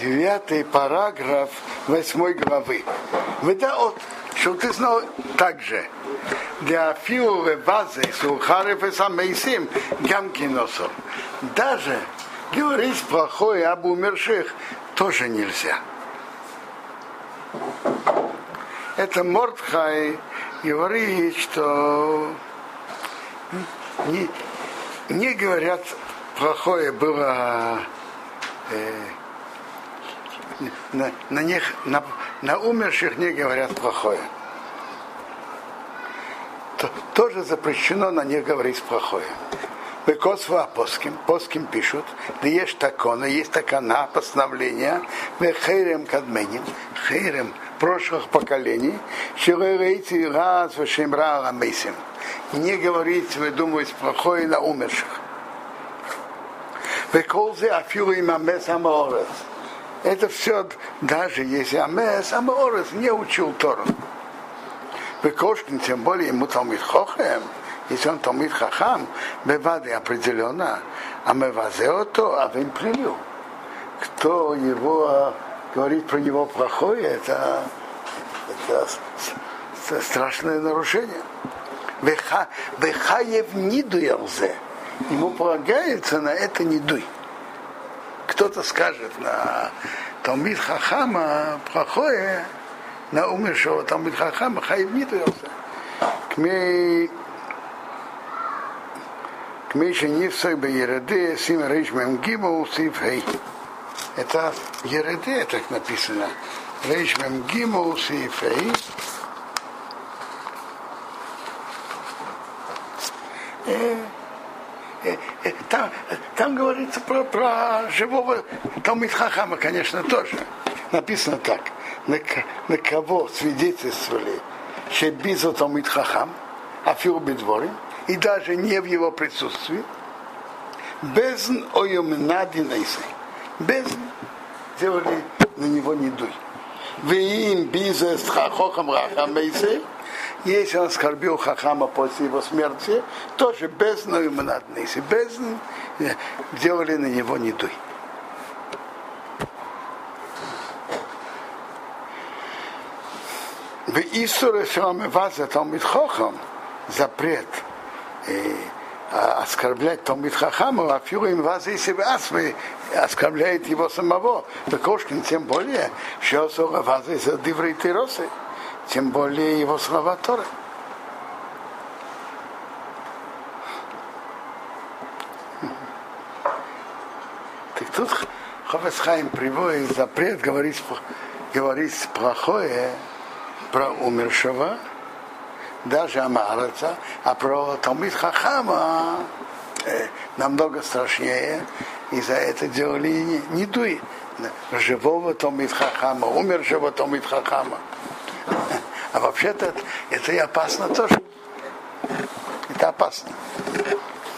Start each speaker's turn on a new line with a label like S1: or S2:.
S1: девятый параграф восьмой главы. Выдаот, что ты знал также. Для филовой базы сухарев и самейсим гамкиносом. Даже говорить плохое об умерших тоже нельзя. Это Мортхай говорит, что не, не говорят плохое было э, на, на них на, на умерших не говорят плохое. То, тоже запрещено на них говорить плохое. Векосва поским, поским пишут, да есть такона, есть такана, постановление, хейрем кадменим, хейрем прошлых поколений, шилэрейти раз вашимра ламейсим. Не говорить, выдумывать плохое на умерших. Веколзе афилу им амес аморес. Это все, даже если амес аморес не учил Тору. Векошкин, тем более ему Талмит Хохем, если он Талмит Хахам, бевады определенно, а мы вазеото, а вы плюю. Кто его говорит про него плохое, это, это страшное нарушение. Вехаев нидуялзе. Ему полагается на это не дуй кто-то скажет на Талмит Хахама плохое, на умершего Талмит Хахама Хайбнит Кмей Кмей Шенифсак Беереде Сим Рейш Мемгимов Сиф Хей. Это Ереде так написано. Рейш Мемгимов Сиф Хей. Yeah. Там, там говорится про, про живого Талмит Хахама, конечно, тоже. Написано так. На, на кого свидетельствовали Шебизу Талмит Хахам, Афил Бедворим, и даже не в его присутствии, без ойомнадинайсей без делали на него не дуй. Вы им бизнес хахохам рахамейсе, если он оскорбил Хахама после его смерти, тоже без наимонаднейси, без делали на него не дуй. В Исуре Шамеваза Талмит Хохам запрет оскорблять Талмит Хахама, а фюру им вас и себя оскорбляет его самого. Кошкин тем более, что вас из диврей тиросы, тем более его слова Торы. Так тут Ховесхайм приводит запрет говорить, говорить плохое про умершего, даже Амараца, а про Талмит Хахама э, намного страшнее, и за это делали не, не дуй. Живого Талмит Хахама, умершего Талмит Хахама. Вообще-то это и опасно тоже. Это опасно.